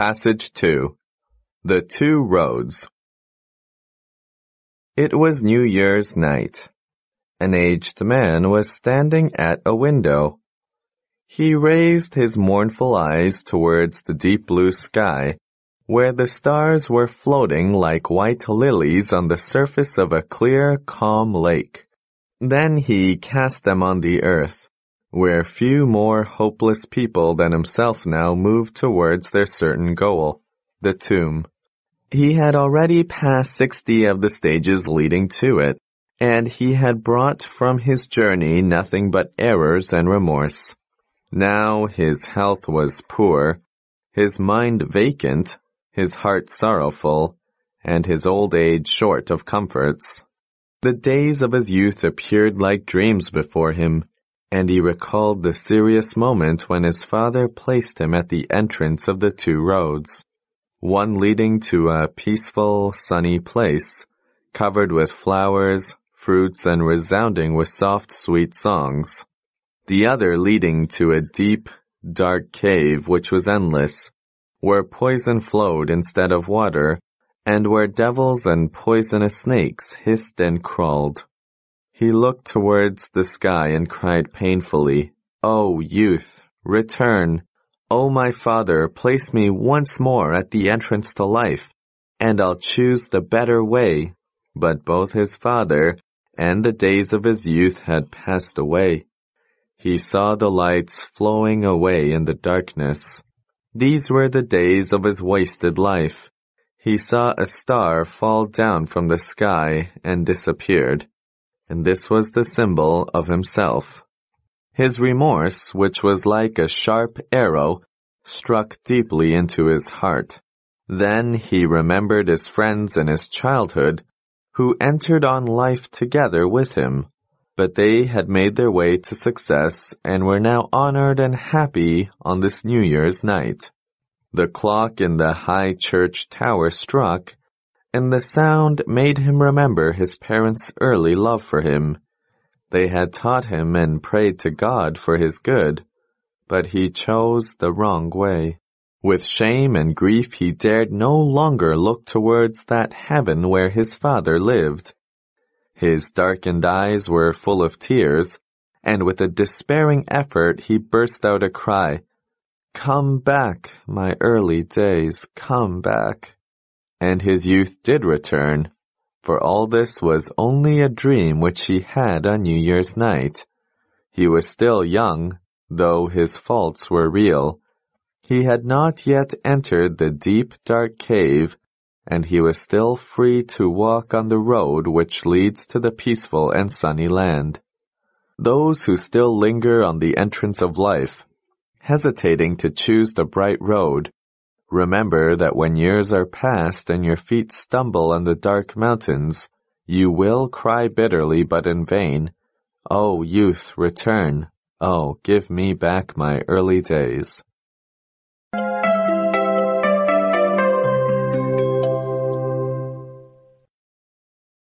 Passage 2 The Two Roads It was New Year's night. An aged man was standing at a window. He raised his mournful eyes towards the deep blue sky, where the stars were floating like white lilies on the surface of a clear, calm lake. Then he cast them on the earth, where few more hopeless people than himself now moved towards their certain goal, the tomb. He had already passed sixty of the stages leading to it, and he had brought from his journey nothing but errors and remorse. Now his health was poor, his mind vacant, his heart sorrowful, and his old age short of comforts. The days of his youth appeared like dreams before him, and he recalled the serious moment when his father placed him at the entrance of the two roads, one leading to a peaceful, sunny place, covered with flowers, fruits, and resounding with soft, sweet songs, the other leading to a deep, dark cave which was endless, where poison flowed instead of water, and where devils and poisonous snakes hissed and crawled. He looked towards the sky and cried painfully, O oh, youth, return. O oh, my father, place me once more at the entrance to life, and I'll choose the better way. But both his father and the days of his youth had passed away. He saw the lights flowing away in the darkness. These were the days of his wasted life. He saw a star fall down from the sky and disappeared and this was the symbol of himself. His remorse, which was like a sharp arrow, struck deeply into his heart. Then he remembered his friends in his childhood, who entered on life together with him, but they had made their way to success and were now honored and happy on this New Year's night. The clock in the high church tower struck, and the sound made him remember his parents' early love for him. They had taught him and prayed to God for his good, but he chose the wrong way. With shame and grief he dared no longer look towards that heaven where his father lived. His darkened eyes were full of tears, and with a despairing effort he burst out a cry, Come back, my early days, come back and his youth did return, for all this was only a dream which he had on New Year's night. He was still young, though his faults were real. He had not yet entered the deep dark cave, and he was still free to walk on the road which leads to the peaceful and sunny land. Those who still linger on the entrance of life, hesitating to choose the bright road, Remember that when years are past and your feet stumble on the dark mountains, you will cry bitterly but in vain. Oh, youth, return. Oh, give me back my early days.